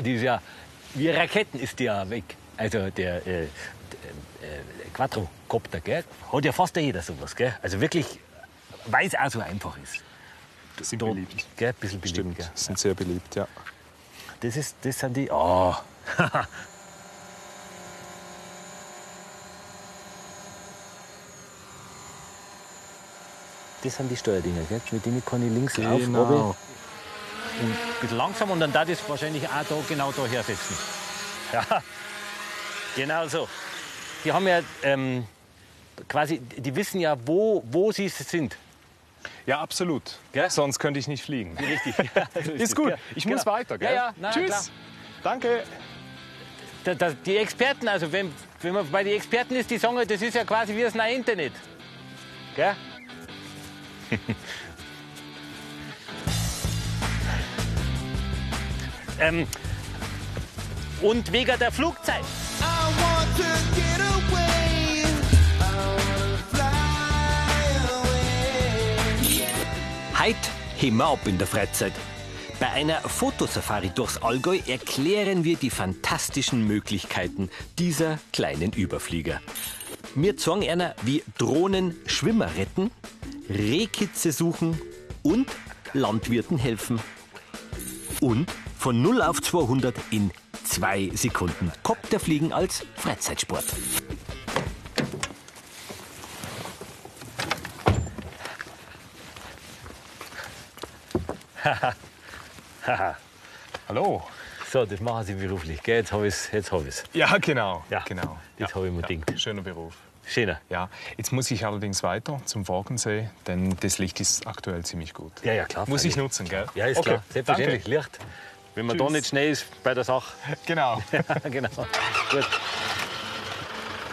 die ist ja, wie Raketen ist die ja weg. Also der äh, äh, Quadrocopter, gell? Hat ja fast jeder sowas, gell? Also wirklich, weil es auch so einfach ist. Sind Da- beliebt. Gell? Ein bisschen beliebt, Stimmt, gell? sind sehr beliebt, ja. Das, ist, das sind die. Oh. das sind die Steuerdinger, gell? mit denen kann ich links auf, Genau. runter und ein bisschen langsam und dann da das wahrscheinlich auch da, genau da hersetzen. Ja, genau so. Die haben ja ähm, quasi, die wissen ja, wo, wo sie sind. Ja, absolut. Gell? Sonst könnte ich nicht fliegen. Richtig. Ja, Ist gut. gell? Ich muss Genau. weiter, gell? Ja, ja, na, Tschüss. klar. Danke. Da, da, die Experten, also wenn, wenn man bei den Experten ist, die sagen, das ist ja quasi wie das Internet. Gell? ähm, und wegen der Flugzeit. Heute heben wir ab in der Freizeit. Bei einer Fotosafari durchs Allgäu erklären wir die fantastischen Möglichkeiten dieser kleinen Überflieger. Wir zeigen einer, wie Drohnen Schwimmer retten, Rehkitze suchen und Landwirten helfen. Und von 0 auf 200 in zwei Sekunden. Kopterfliegen als Freizeitsport. Hallo. So, das machen Sie beruflich, gell? Jetzt habe ich es. Jetzt hab ich's. Ja, genau. Ja, genau. das ja, habe ich mir ja. gedacht. Schöner Beruf. Schöner. Ja, jetzt muss ich allerdings weiter zum Forgensee, denn das Licht ist aktuell ziemlich gut. Ja, ja, klar. Muss ich nutzen, gell? Ja, ist okay. klar. Selbstverständlich. Licht. Wenn man da Tschüss. nicht schnell ist bei der Sache. Genau. genau. Gut.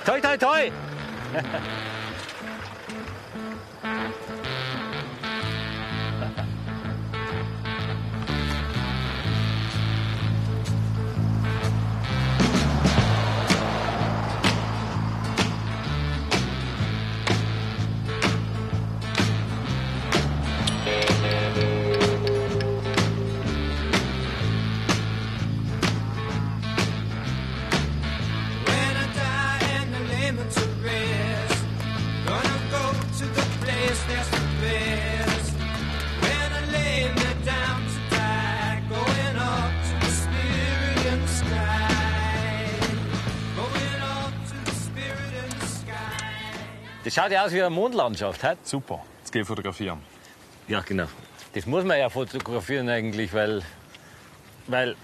Toi, toi, toi! Das schaut ja aus wie eine Mondlandschaft. Halt. Super. Jetzt ich fotografieren. Ja, genau. Das muss man ja fotografieren eigentlich, weil, weil,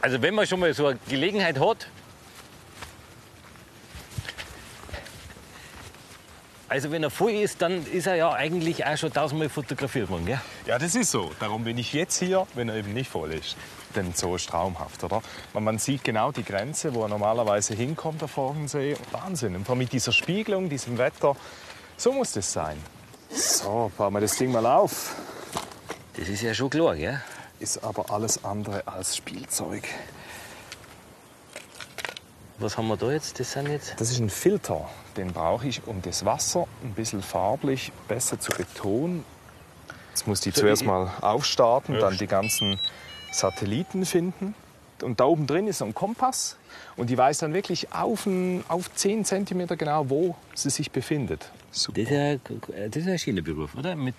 also wenn man schon mal so eine Gelegenheit hat, also wenn er voll ist, dann ist er ja eigentlich auch schon tausendmal fotografiert worden, gell? Ja, das ist so. Darum bin ich jetzt hier, wenn er eben nicht voll ist. Denn so ist traumhaft, oder? Man, sieht genau die Grenze, wo er normalerweise hinkommt, der Forgensee. Wahnsinn. Und vor allem mit dieser Spiegelung, diesem Wetter, so muss das sein. So, bauen wir das Ding mal auf. Das ist ja schon klar, gell? Ist aber alles andere als Spielzeug. Was haben wir da jetzt? Das sind jetzt. Das ist ein Filter, den brauche ich, um das Wasser ein bisschen farblich besser zu betonen. Jetzt muss die So, zuerst mal aufstarten, dann die ganzen Satelliten finden. Und da oben drin ist so ein Kompass. Und die weiß dann wirklich auf, ein, auf 10 cm genau, wo sie sich befindet. Super. Das ist ja, das ist ein schöner Beruf, oder? Mit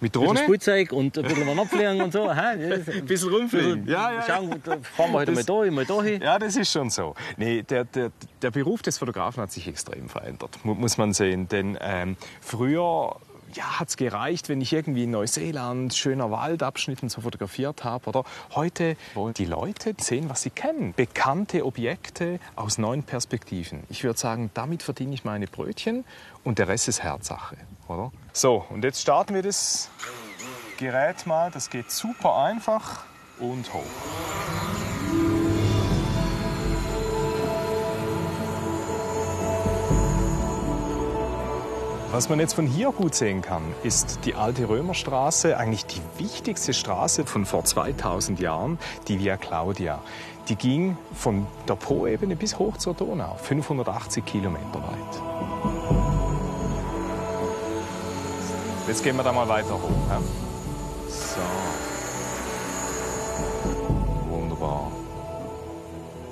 Mit ein Drohne? Spielzeug und ein bisschen abfliegen und so. Ein bisschen rumfliegen. Ja, ja, Schauen, fahren wir heute mal Das- da, mal da hin. Ja, das ist schon so. Nee, der, der, der Beruf des Fotografen hat sich extrem verändert, mu- muss man sehen. Denn ähm, früher ja, hat es gereicht, wenn ich irgendwie in Neuseeland schöner Waldabschnitten so fotografiert habe. Oder heute wollen die Leute sehen, was sie kennen. Bekannte Objekte aus neuen Perspektiven. Ich würde sagen, damit verdiene ich meine Brötchen und der Rest ist Herzsache. Oder? So, und jetzt starten wir das Gerät mal. Das geht super einfach und hoch. Was man jetzt von hier gut sehen kann, ist die alte Römerstraße, eigentlich die wichtigste Straße von vor 2000 Jahren, die Via Claudia. Die ging von der Po-Ebene bis hoch zur Donau, 580 Kilometer weit. Jetzt gehen wir da mal weiter hoch. So. Wunderbar.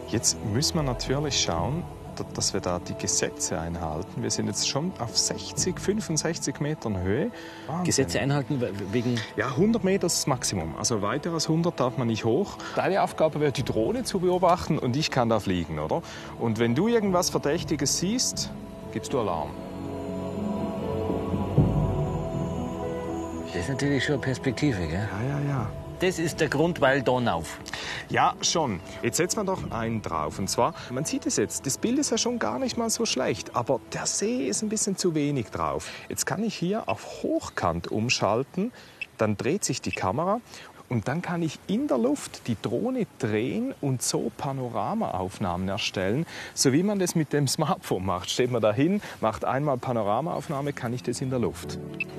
Jetzt müssen wir natürlich schauen, dass wir da die Gesetze einhalten. Wir sind jetzt schon auf 60, 65 Metern Höhe. Wahnsinn. Gesetze einhalten we- wegen. Ja, 100 Meter ist das Maximum. Also weiter als 100 darf man nicht hoch. Deine Aufgabe wäre, die Drohne zu beobachten und ich kann da fliegen, oder? Und wenn du irgendwas Verdächtiges siehst, gibst du Alarm. Das ist natürlich schon eine Perspektive, gell? Ja, ja, ja. Das ist der Grund, weil Donau. Ja, schon. Jetzt setzen wir doch einen drauf. Und zwar, man sieht es jetzt, das Bild ist ja schon gar nicht mal so schlecht, aber der See ist ein bisschen zu wenig drauf. Jetzt kann ich hier auf Hochkant umschalten, dann dreht sich die Kamera und dann kann ich in der Luft die Drohne drehen und so Panoramaaufnahmen erstellen, so wie man das mit dem Smartphone macht. Steht man da hin, macht einmal Panoramaaufnahme, kann ich das in der Luft.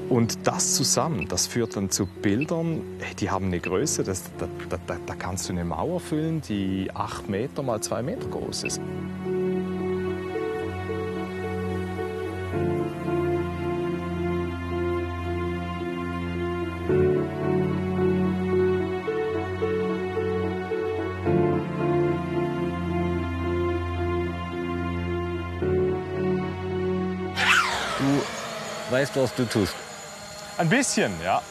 Und das zusammen, das führt dann zu Bildern, die haben eine Größe, das, da, da, da, da kannst du eine Mauer füllen, die acht Meter mal zwei Meter groß ist. Weißt, was du tust. Ein bisschen, ja.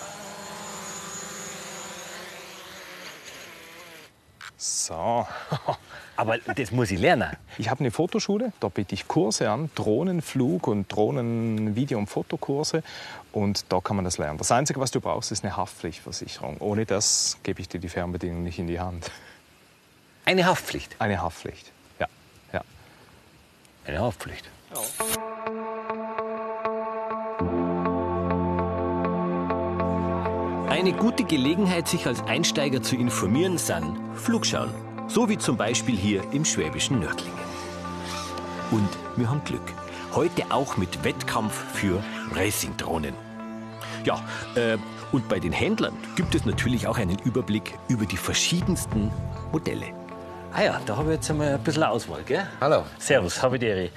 So. Aber das muss ich lernen. Ich habe eine Fotoschule, da biete ich Kurse an, Drohnenflug und Drohnenvideo- und Fotokurse. Und da kann man das lernen. Das Einzige, was du brauchst, ist eine Haftpflichtversicherung. Ohne das gebe ich dir die Fernbedienung nicht in die Hand. Eine Haftpflicht. Eine Haftpflicht, ja. ja. Eine Haftpflicht. Eine gute Gelegenheit, sich als Einsteiger zu informieren, sind Flugschauen. So wie zum Beispiel hier im schwäbischen Nördlingen. Und wir haben Glück. Heute auch mit Wettkampf für Racing-Drohnen. Ja, äh, und bei den Händlern gibt es natürlich auch einen Überblick über die verschiedensten Modelle. Ah ja, da habe ich jetzt einmal ein bisschen Auswahl, gell? Hallo. Servus, habe die Ehre.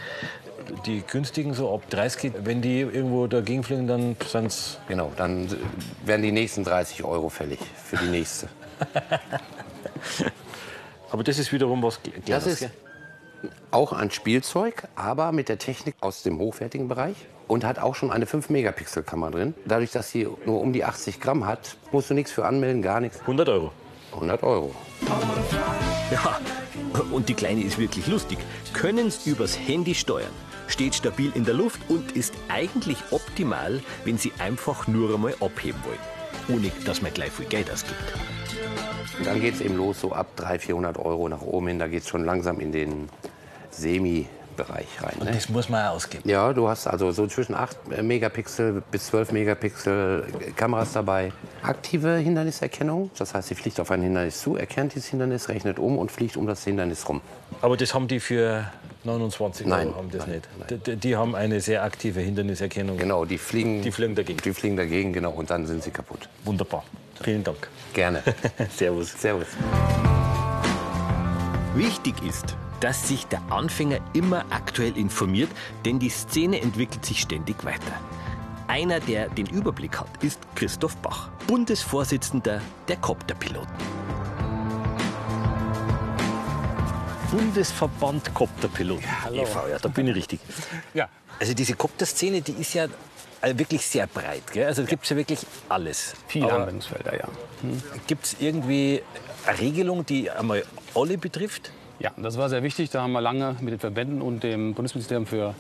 Die günstigen, so ab 30, wenn die irgendwo dagegen fliegen, dann sind es. Genau, dann werden die nächsten 30 Euro fällig für die nächste. Aber das ist wiederum was Kle- Das Kleines, ist auch ein Spielzeug, aber mit der Technik aus dem hochwertigen Bereich und hat auch schon eine 5-Megapixel-Kamera drin. Dadurch, dass sie nur um die 80 Gramm hat, musst du nichts für anmelden, gar nichts. 100 Euro. 100 Euro. Ja, und die Kleine ist wirklich lustig. Können's übers Handy steuern, steht stabil in der Luft und ist eigentlich optimal, wenn Sie einfach nur einmal abheben wollen. Ohne, dass man gleich viel Geld ausgibt. Und dann geht es eben los, so ab 300, 400 Euro nach oben hin. Da geht es schon langsam in den Semi-Bereich rein. Ne? Das muss man auch ausgeben. Ja, du hast also so zwischen 8 Megapixel bis 12 Megapixel Kameras dabei. Aktive Hinderniserkennung, das heißt, sie fliegt auf ein Hindernis zu, erkennt dieses Hindernis, rechnet um und fliegt um das Hindernis rum. Aber das haben die für 29 Nein, Euro haben das nein, nicht. nein. Die, die- die haben eine sehr aktive Hinderniserkennung. Genau, die fliegen, Die fliegen dagegen. Die fliegen dagegen, genau, und dann sind sie kaputt. Wunderbar. Vielen Dank. Gerne. Servus. Servus. Wichtig ist, dass sich der Anfänger immer aktuell informiert, denn die Szene entwickelt sich ständig weiter. Einer, der den Überblick hat, ist Christoph Bach, Bundesvorsitzender der Kopterpiloten. Bundesverband Kopterpiloten. Ja, e.V., ja, da bin ich richtig. Ja. Also diese Kopterszene, die ist ja äh, wirklich sehr breit. Gell? Also gibt es ja wirklich alles. Viele Anwendungsfelder, ja. Gibt es irgendwie eine Regelung, die einmal alle betrifft? Ja, das war sehr wichtig. Da haben wir lange mit den Verbänden und dem Bundesministerium für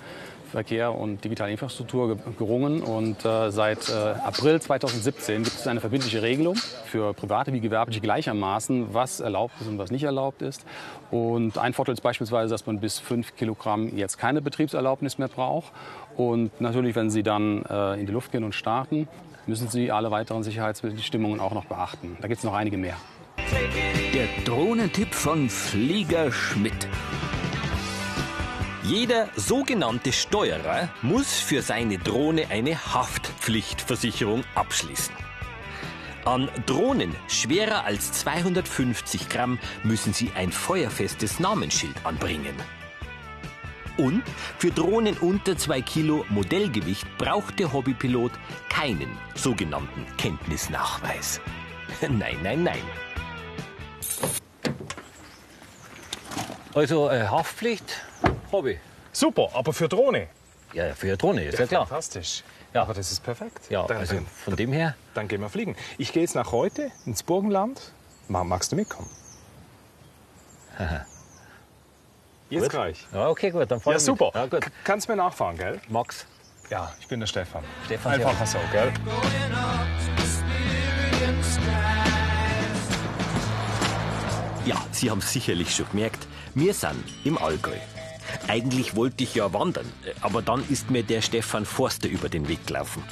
Verkehr und digitale Infrastruktur ge- gerungen. Und äh, seit äh, April 2017 gibt es eine verbindliche Regelung für Private wie Gewerbliche gleichermaßen, was erlaubt ist und was nicht erlaubt ist. Und ein Vorteil ist beispielsweise, dass man bis 5 Kilogramm jetzt keine Betriebserlaubnis mehr braucht. Und natürlich, wenn Sie dann äh, in die Luft gehen und starten, müssen Sie alle weiteren Sicherheitsbestimmungen auch noch beachten. Da gibt es noch einige mehr. Der Drohnentipp von Flieger Schmidt. Jeder sogenannte Steuerer muss für seine Drohne eine Haftpflichtversicherung abschließen. An Drohnen schwerer als 250 Gramm müssen Sie ein feuerfestes Namensschild anbringen. Und für Drohnen unter 2 Kilo Modellgewicht braucht der Hobbypilot keinen sogenannten Kenntnisnachweis. Nein, nein, nein. Also äh, Haftpflicht habe ich. Super, aber für Drohne. Ja, für eine Drohne, ist ja, klar. Fantastisch. Ja. Aber das ist perfekt. Ja, dann, also von dem her. dann gehen wir fliegen. Ich gehe jetzt nach heute ins Burgenland. Ma- Magst du mitkommen? Jetzt Gut. gleich. Ja, okay, gut, dann fahren Ja, super. Ja, gut. Kannst mir nachfahren, gell? Max. Ja, ich bin der Stefan. Stefan, Einfacher so, gell? Ja, Sie haben sicherlich schon gemerkt, wir sind im Allgäu. Eigentlich wollte ich ja wandern, aber dann ist mir der Stefan Forster über den Weg gelaufen.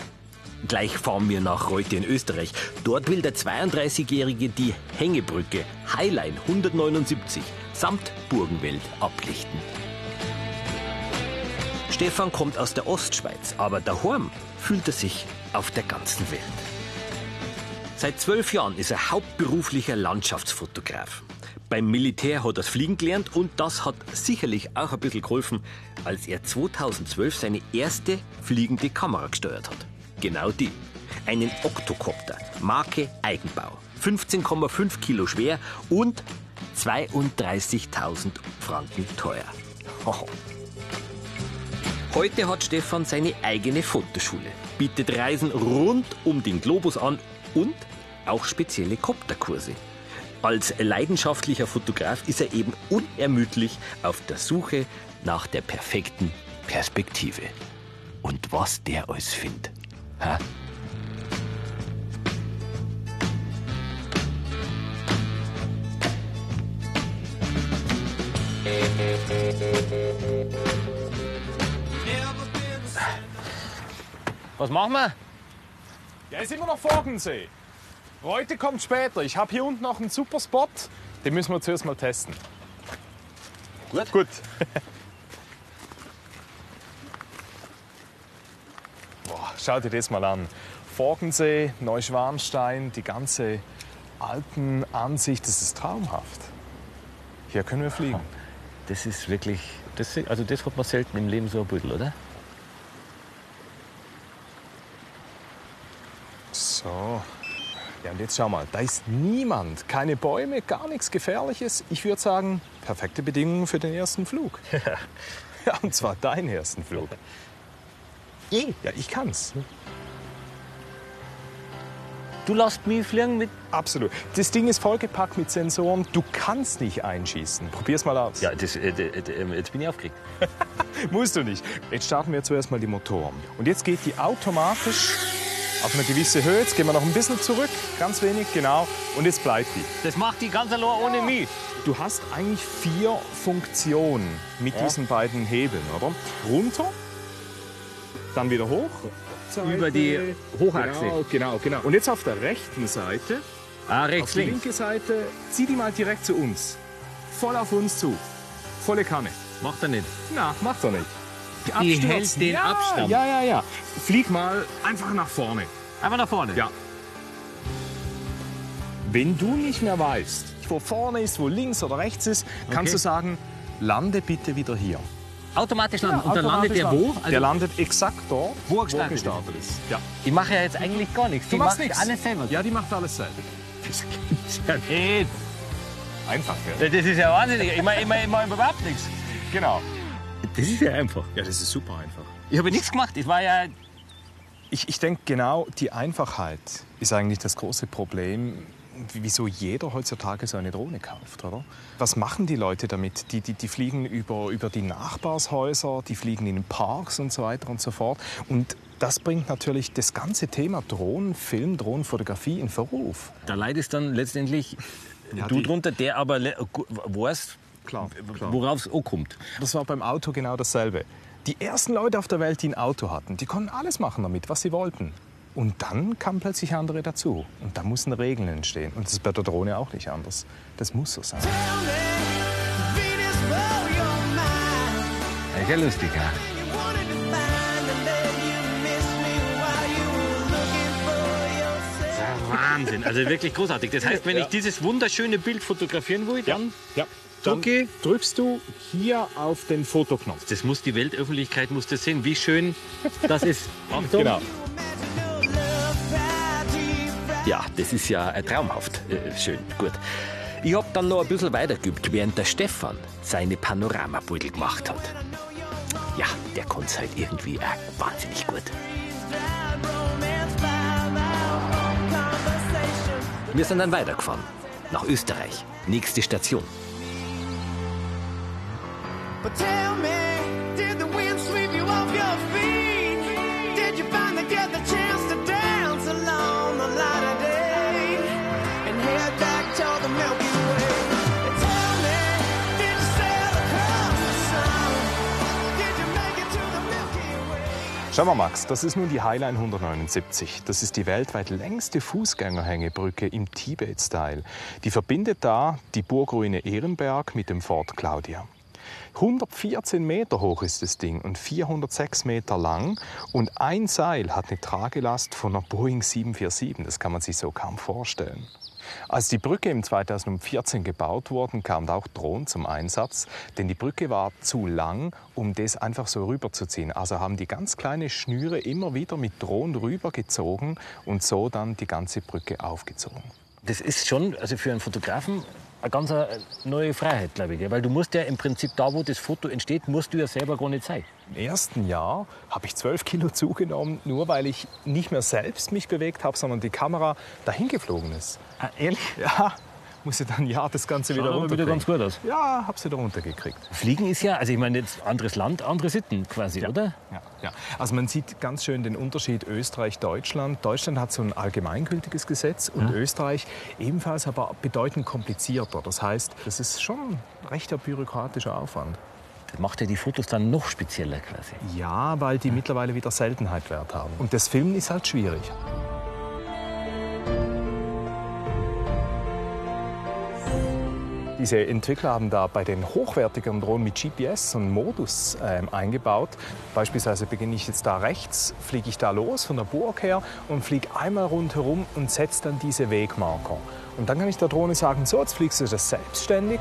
Gleich fahren wir nach Reute in Österreich. Dort will der 32-Jährige die Hängebrücke Highline 179 samt Burgenwelt ablichten. Stefan kommt aus der Ostschweiz, aber daheim fühlt er sich auf der ganzen Welt. Seit zwölf Jahren ist er hauptberuflicher Landschaftsfotograf. Beim Militär hat er das Fliegen gelernt und das hat sicherlich auch ein bisschen geholfen, als er 2012 seine erste fliegende Kamera gesteuert hat. Genau die. Einen Oktokopter, Marke Eigenbau. 15,5 Kilo schwer und 32.000 Franken teuer. Heute hat Stefan seine eigene Fotoschule, bietet Reisen rund um den Globus an und auch spezielle Kopterkurse. Als leidenschaftlicher Fotograf ist er eben unermüdlich auf der Suche nach der perfekten Perspektive. Und was der alles findet. Ha? Was machen wir? Ja, ist immer noch Vorgensee. Heute kommt später. Ich habe hier unten noch einen super Spot. Den müssen wir zuerst mal testen. Gut. Gut. Boah, schau dir das mal an. Forgensee, Neuschwanstein, die ganze Alpenansicht, das ist traumhaft. Hier können wir fliegen. Das ist wirklich, das, also das hat man selten im Leben so ein Büdel, oder? So. Ja, und jetzt schau mal, da ist niemand, keine Bäume, gar nichts Gefährliches. Ich würde sagen, perfekte Bedingungen für den ersten Flug. ja, und zwar deinen ersten Flug. Ja, ich kann's. Du lässt mich fliegen mit. Absolut. Das Ding ist vollgepackt mit Sensoren. Du kannst nicht einschießen. Probier's mal aus. Ja, das, äh, d- ähm, jetzt bin ich aufgeregt. Musst du nicht. Jetzt starten wir zuerst mal die Motoren. Und jetzt geht die automatisch auf eine gewisse Höhe. Jetzt gehen wir noch ein bisschen zurück. Ganz wenig, genau. Und jetzt bleibt die. Das macht die ganz allein ohne mich. Du hast eigentlich vier Funktionen mit diesen beiden Hebeln, oder? Runter, dann wieder hoch. Über die Hochachse. Genau, genau, genau. Und jetzt auf der rechten Seite, Ah, auf rechts, die links. linke Seite, zieh die mal direkt zu uns. Voll auf uns zu. Volle Kanne. Macht er nicht. Na, macht er nicht. Die hält den ja, Abstand. Ja, ja, ja. Flieg mal einfach nach vorne. Einfach nach vorne. Ja. Wenn du nicht mehr weißt, wo vorne ist, wo links oder rechts ist, kannst Okay. du sagen, lande bitte wieder hier. Automatisch landen. Und dann landet der wo? Also, der landet exakt dort, Wo er gestartet ist. gestartet ist. Ja. ich mache ja jetzt eigentlich gar nichts. Du Die machst macht nichts. alles selber. Ja, die macht alles selber. Das gibt's ja nicht. Einfach, gell? Das ist ja wahnsinnig. Ich mache ich ich überhaupt nichts. Genau. Das ist ja einfach. Ja, das ist super einfach. Ich habe nichts gemacht. Ich war ja. Ich, ich denke, genau die Einfachheit ist eigentlich das große Problem, wieso jeder heutzutage so eine Drohne kauft, oder? Was machen die Leute damit? Die, die, die fliegen über, über die Nachbarshäuser, die fliegen in den Parks und so weiter und so fort. Und das bringt natürlich das ganze Thema Drohnenfilm, Drohnenfotografie in Verruf. Da leidest dann letztendlich Ja, du drunter, der aber le- gu- weiß, Klar, klar. worauf es ankommt. Das war beim Auto genau dasselbe. Die ersten Leute auf der Welt, die ein Auto hatten, die konnten alles machen damit, was sie wollten. Und dann kamen plötzlich andere dazu. Und da mussten Regeln entstehen. Und das ist bei der Drohne auch nicht anders. Das muss so sein. Ja lustig, ja. Wahnsinn, also wirklich großartig. Das heißt, wenn ich dieses wunderschöne Bild fotografieren will, dann Ja. Dann Okay. drückst du hier auf den Fotoknopf. das muss die Weltöffentlichkeit muss das sehen, wie schön das ist. Achtung. Genau. Ja, das ist ja äh, traumhaft. Äh, schön, gut. Ich hab dann noch ein bisschen weitergeübt, während der Stefan seine Panoramabeutel gemacht hat. Ja, der konnte halt irgendwie auch wahnsinnig gut. Wir sind dann weitergefahren. Nach Österreich. Nächste Station. But tell me, did the wind sweep you off your feet? Did you finally get the chance to dance along the light of day and head back toward the Milky Way? And tell me, did you sail across the sun? Did you make it to the Milky Way? Schau mal, Max, das ist nun die Highline 179. Das ist die weltweit längste Fußgängerhängebrücke im Tibet-Style. Die verbindet da die Burgruine Ehrenberg mit dem Fort Claudia. 114 Meter hoch ist das Ding und 406 Meter lang. Und ein Seil hat eine Tragelast von einer Boeing 747. Das kann man sich so kaum vorstellen. Als die Brücke im 2014 gebaut wurde, kam auch Drohnen zum Einsatz, denn die Brücke war zu lang, um das einfach so rüberzuziehen. Also haben die ganz kleine Schnüre immer wieder mit Drohnen rübergezogen und so dann die ganze Brücke aufgezogen. Das ist schon, also für einen Fotografen, eine ganz äh, neue Freiheit, glaube ich. Weil du musst ja im Prinzip da, wo das Foto entsteht, musst du ja selber gar nicht sein. Im ersten Jahr habe ich 12 Kilo zugenommen, nur weil ich nicht mehr selbst mich bewegt habe, sondern die Kamera dahin geflogen ist. Ah, ehrlich? Ja, musste dann ja das Ganze wieder aber runterkriegen. wieder ganz gut aus. Ja, habe sie da runtergekriegt. Fliegen ist ja, also ich meine, jetzt anderes Land, andere Sitten quasi, oder? Ja, ja. Also man sieht ganz schön den Unterschied Österreich-Deutschland. Deutschland hat so ein allgemeingültiges Gesetz und Österreich ebenfalls aber bedeutend komplizierter. Das heißt, das ist schon ein rechter bürokratischer Aufwand. Das macht ja die Fotos dann noch spezieller quasi. Ja, weil die mittlerweile wieder Seltenheitwert haben. Und das Filmen ist halt schwierig. Diese Entwickler haben da bei den hochwertigeren Drohnen mit GPS einen Modus ähm, eingebaut. Beispielsweise beginne ich jetzt da rechts, fliege ich da los von der Burg her und fliege einmal rundherum und setze dann diese Wegmarker. Und dann kann ich der Drohne sagen, so, jetzt fliegst du das selbstständig.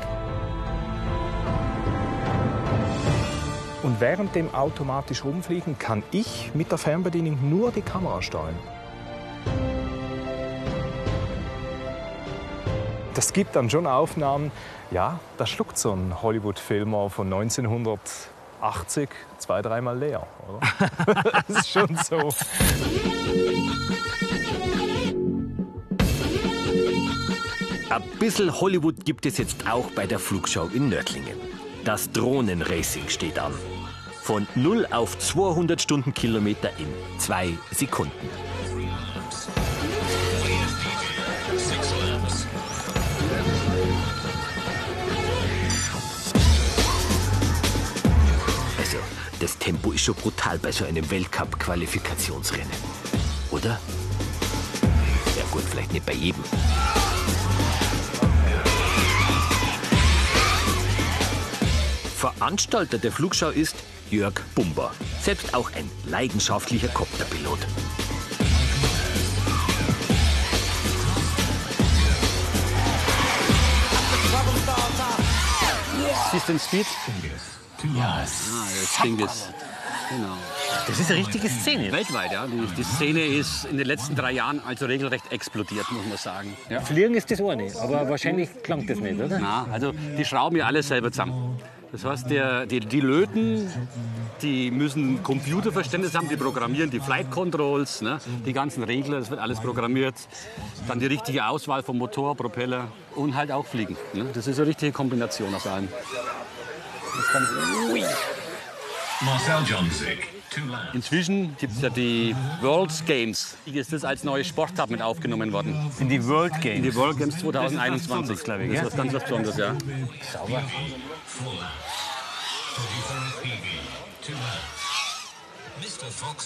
Und während dem automatisch rumfliegen kann ich mit der Fernbedienung nur die Kamera steuern. Das gibt dann schon Aufnahmen, ja, da schluckt so ein Hollywood-Filmer von 1980 zwei, dreimal leer. Oder? das ist schon so. Ein bisschen Hollywood gibt es jetzt auch bei der Flugschau in Nördlingen. Das Drohnenracing steht an. Von 0 auf 200 Stundenkilometer in zwei Sekunden. Tempo ist schon brutal bei so einem Weltcup-Qualifikationsrennen. Oder? Ja gut, vielleicht nicht bei jedem. Veranstalter der Flugschau ist Jörg Bumber, selbst auch ein leidenschaftlicher Kopterpilot. System Speed? Ja, das Ding ist. Genau. Das ist eine richtige Szene. Weltweit, ja. Die, die Szene ist in den letzten drei Jahren also regelrecht explodiert, muss man sagen. Ja. Fliegen ist das eine, aber wahrscheinlich klang das nicht, oder? Na, also die schrauben ja alles selber zusammen. Das heißt, der, die, die Löten, die müssen Computerverständnis haben, die programmieren die Flight Controls, ne? die ganzen Regler, das wird alles programmiert. Dann die richtige Auswahl vom Motor, Propeller und halt auch fliegen. Ne? Das ist eine richtige Kombination aus allem. Marcel land. Inzwischen gibt es ja die World Games. Hier ist das als neue Sportart mit aufgenommen worden. In die World In Games. die World Games 2021, glaube ich, Das ist was ganz was Besonderes, ja. Sauber.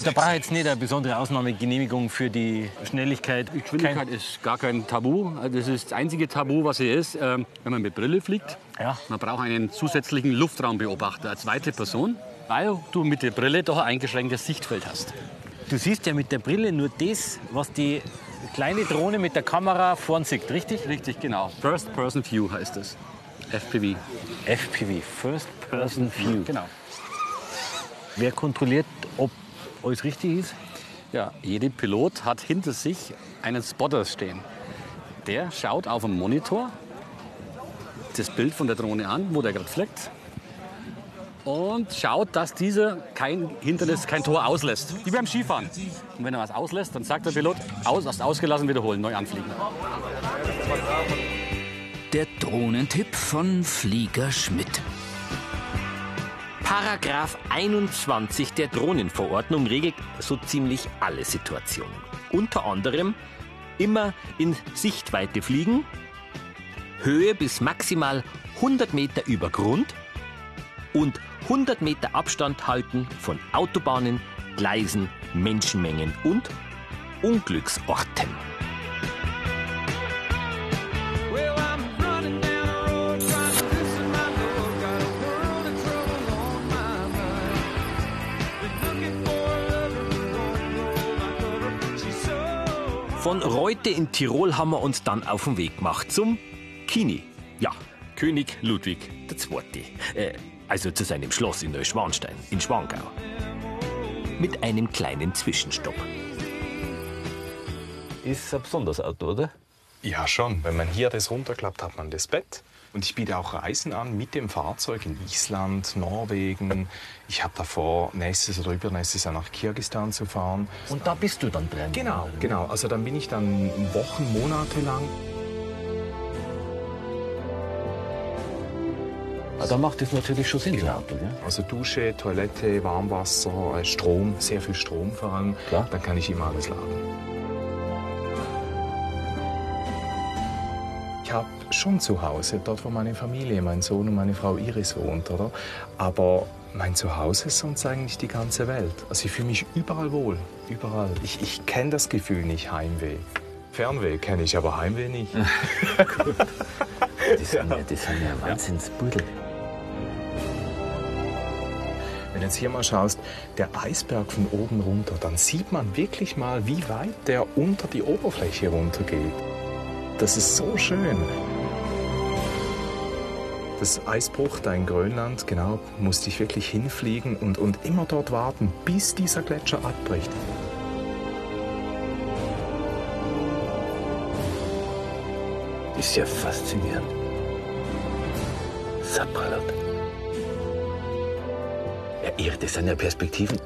Da braucht jetzt nicht eine besondere Ausnahmegenehmigung für die Schnelligkeit. Geschwindigkeit ist gar kein Tabu. Das ist das einzige Tabu, was hier ist, ähm, wenn man mit Brille fliegt. Ja. Man braucht einen zusätzlichen Luftraumbeobachter, eine zweite Person, weil du mit der Brille doch ein eingeschränktes Sichtfeld hast. Du siehst ja mit der Brille nur das, was die kleine Drohne mit der Kamera vorn sieht, richtig? Richtig, genau. First Person View heißt es. FPV. FPV, First Person View. Genau. Wer kontrolliert, ob alles richtig ist? Ja, jeder Pilot hat hinter sich einen Spotter stehen. Der schaut auf dem Monitor das Bild von der Drohne an, wo der gerade fleckt. Und schaut, dass dieser kein Hindernis, kein Tor auslässt. Wie beim Skifahren. Und wenn er was auslässt, dann sagt der Pilot, aus, hast ausgelassen, wiederholen, neu anfliegen. Der Drohnentipp von Flieger Schmidt. Paragraph 21 der Drohnenverordnung regelt so ziemlich alle Situationen. Unter anderem immer in Sichtweite fliegen, Höhe bis maximal 100 Meter über Grund und 100 Meter Abstand halten von Autobahnen, Gleisen, Menschenmengen und Unglücksorten. Von Reute in Tirol haben wir uns dann auf den Weg gemacht zum Kini. Ja, König Ludwig II. Äh, also zu seinem Schloss in Neuschwanstein in Schwangau. Mit einem kleinen Zwischenstopp. Ist ein besonderes Auto, oder? Ja, schon. Wenn man hier das runterklappt, hat man das Bett. Und ich biete auch Reisen an mit dem Fahrzeug in Island, Norwegen. Ich habe davor, nächstes oder übernächstes Jahr nach Kirgisistan zu fahren. Und da bist du dann drin. Genau, genau. Also dann bin ich dann Wochen, Monate lang. Ah, Da macht es natürlich schon Sinn, das Auto. Also Dusche, Toilette, Warmwasser, äh, Strom, sehr viel Strom vor allem. Klar. Dann kann ich immer alles laden. Schon zu Hause, dort wo meine Familie, mein Sohn und meine Frau Iris wohnt, oder? Aber mein Zuhause ist sonst eigentlich die ganze Welt. Also ich fühle mich überall wohl, überall. Ich, ich kenne das Gefühl nicht, Heimweh. Fernweh kenne ich, aber Heimweh nicht. Das sind ja, das sind ja Wahnsinnsbudel. Wenn du jetzt hier mal schaust, der Eisberg von oben runter, dann sieht man wirklich mal, wie weit der unter die Oberfläche runtergeht. Das ist so schön. Das Eisbruch da in Grönland, genau, musste ich wirklich hinfliegen und, und immer dort warten, bis dieser Gletscher abbricht. Ist ja faszinierend. Sapperlot. Das sind ja Perspektiven.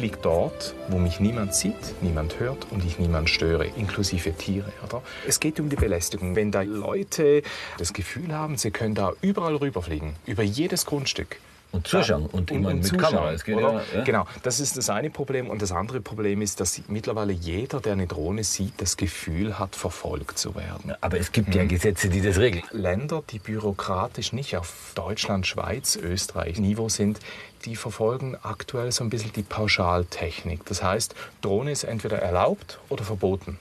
Ich fliege dort, wo mich niemand sieht, niemand hört und ich niemand störe, inklusive Tiere. Oder? Es geht um die Belästigung. Wenn da Leute das Gefühl haben, sie können da überall rüberfliegen, über jedes Grundstück. Und zuschauen. Und, ich meine, mit Kamera. Es geht oder? ja, ja. Genau, das ist das eine Problem. Und das andere Problem ist, dass mittlerweile jeder, der eine Drohne sieht, das Gefühl hat, verfolgt zu werden. Aber es gibt ja Gesetze, die das regeln. Länder, die bürokratisch nicht auf Deutschland, Schweiz, Österreich Niveau sind, die verfolgen aktuell so ein bisschen die Pauschaltechnik. Das heißt, Drohne ist entweder erlaubt oder verboten.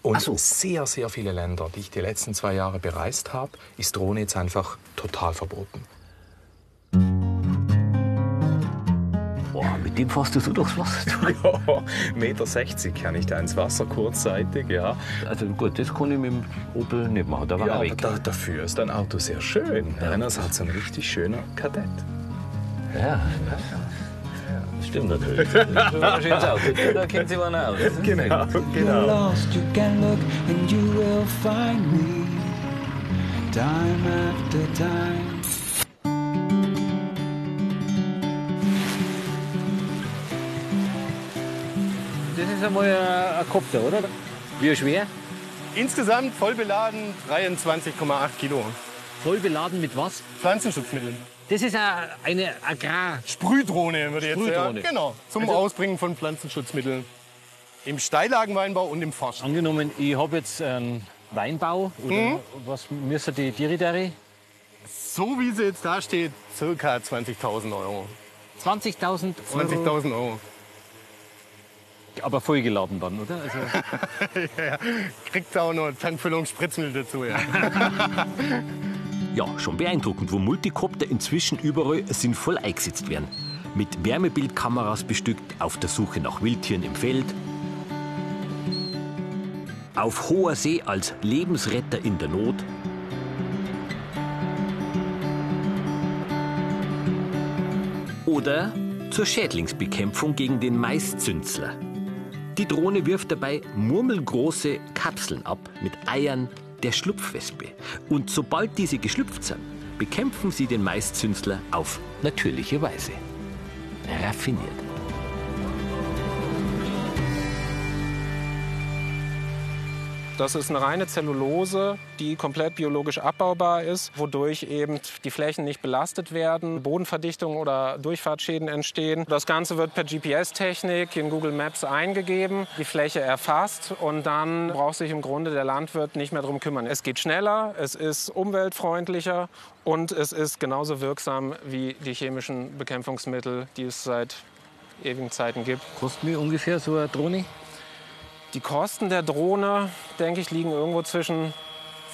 Und so. sehr, sehr viele Länder, die ich die letzten zwei Jahre bereist habe, ist Drohne jetzt einfach total verboten. Mit dem fährst du so durchs Wasser. Ja, Meter 60 kann ich da ins Wasser kurzzeitig, ja. Also gut, das kann ich mit dem Opel nicht machen. Da war Ja, er aber weg. da, dafür ist dein Auto sehr schön. Renners hat so ein richtig schöner Kadett. Ja, das stimmt natürlich. Das ist ein schönes Auto. Da kennt sich einer aus. Genau, genau. lost, you can look and you will find me. Time after time. Einmal ein, Kopter, oder? Wie schwer? Insgesamt voll beladen 23,8 Kilo. Voll beladen mit was? Pflanzenschutzmitteln. Das ist eine, eine Agrar. Sprühdrohne würde ich jetzt sagen. Genau, zum Also- Ausbringen von Pflanzenschutzmitteln. Im Steillagenweinbau und im Forst. Angenommen, ich habe jetzt einen Weinbau. Oder was müssen die Diridaри? So wie sie jetzt da steht, circa 20.000 Euro. 20.000 Euro. 20.000 Euro. Aber vollgeladen dann, oder? Also, Kriegt auch noch Tankfüllung Spritzmittel dazu, ja. Ja, schon beeindruckend, wo Multicopter inzwischen überall sinnvoll eingesetzt werden. Mit Wärmebildkameras bestückt, auf der Suche nach Wildtieren im Feld. Auf hoher See als Lebensretter in der Not. Oder zur Schädlingsbekämpfung gegen den Maiszünsler. Die Drohne wirft dabei murmelgroße Kapseln ab mit Eiern, der Schlupfwespe. Und sobald diese geschlüpft sind, bekämpfen sie den Maiszünsler auf natürliche Weise. Raffiniert. Das ist eine reine Zellulose, die komplett biologisch abbaubar ist, wodurch eben die Flächen nicht belastet werden, Bodenverdichtung oder Durchfahrtsschäden entstehen. Das Ganze wird per GPS-Technik in Google Maps eingegeben, die Fläche erfasst und dann braucht sich im Grunde der Landwirt nicht mehr darum kümmern. Es geht schneller, es ist umweltfreundlicher und es ist genauso wirksam wie die chemischen Bekämpfungsmittel, die es seit ewigen Zeiten gibt. Kostet mir ungefähr so eine Drohne? Die Kosten der Drohne, denke ich, liegen irgendwo zwischen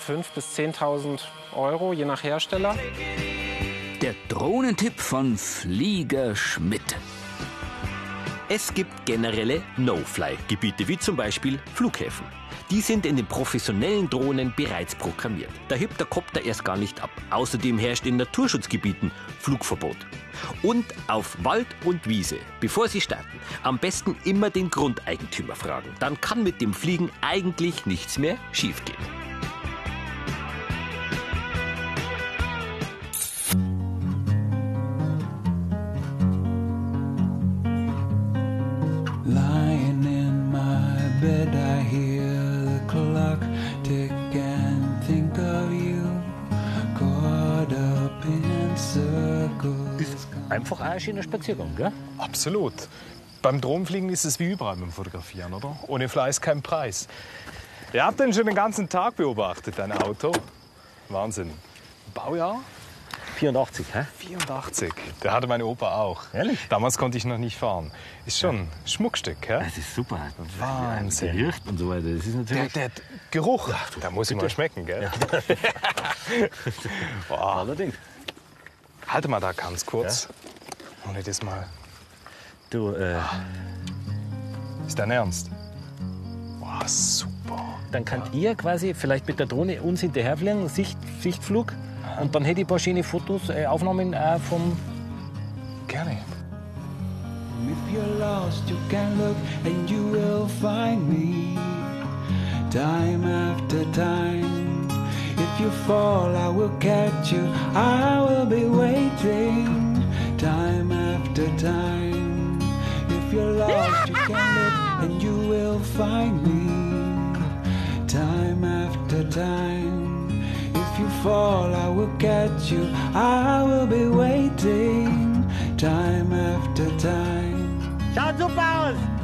5.000 bis 10.000 Euro, je nach Hersteller. Der Drohnentipp von Flieger Schmidt. Es gibt generelle No-Fly-Gebiete, wie zum Beispiel Flughäfen. Die sind in den professionellen Drohnen bereits programmiert. Da hebt der Kopter erst gar nicht ab. Außerdem herrscht in Naturschutzgebieten Flugverbot. Und auf Wald und Wiese, bevor Sie starten, am besten immer den Grundeigentümer fragen. Dann kann mit dem Fliegen eigentlich nichts mehr schiefgehen. Einfach auch ein schöner Spaziergang, gell? Absolut. Beim Drohnenfliegen ist es wie überall beim Fotografieren, oder? Ohne Fleiß kein Preis. Ihr habt den schon den ganzen Tag beobachtet, dein Auto. Wahnsinn. Baujahr? 84, hä? 84. Der hatte mein Opa auch. Ehrlich? Damals konnte ich noch nicht fahren. Ist schon ein Schmuckstück, hä? Das ist super. Wahnsinn. Der riecht und so weiter. Das ist Der, natürlich. der Geruch, da muss ich mal schmecken, gell? Boah. Allerdings. Halte mal da ganz kurz. Ohne das mal. Du, äh, Ist dein Ernst? Boah, super. dann könnt ihr quasi vielleicht mit der Drohne uns hinterherfliegen, Sicht, Sichtflug. Und dann hätte ich ein paar schöne Fotos, äh, Aufnahmen äh, vom. Gerne. If you're lost, you can look and you will find me. Time after time. If you fall, I will catch you. I will be waiting. Time after time. If you're lost, you can look and you will find me. Time after time. If you fall, I will catch you. I will be waiting. Time after time. Schaut super aus!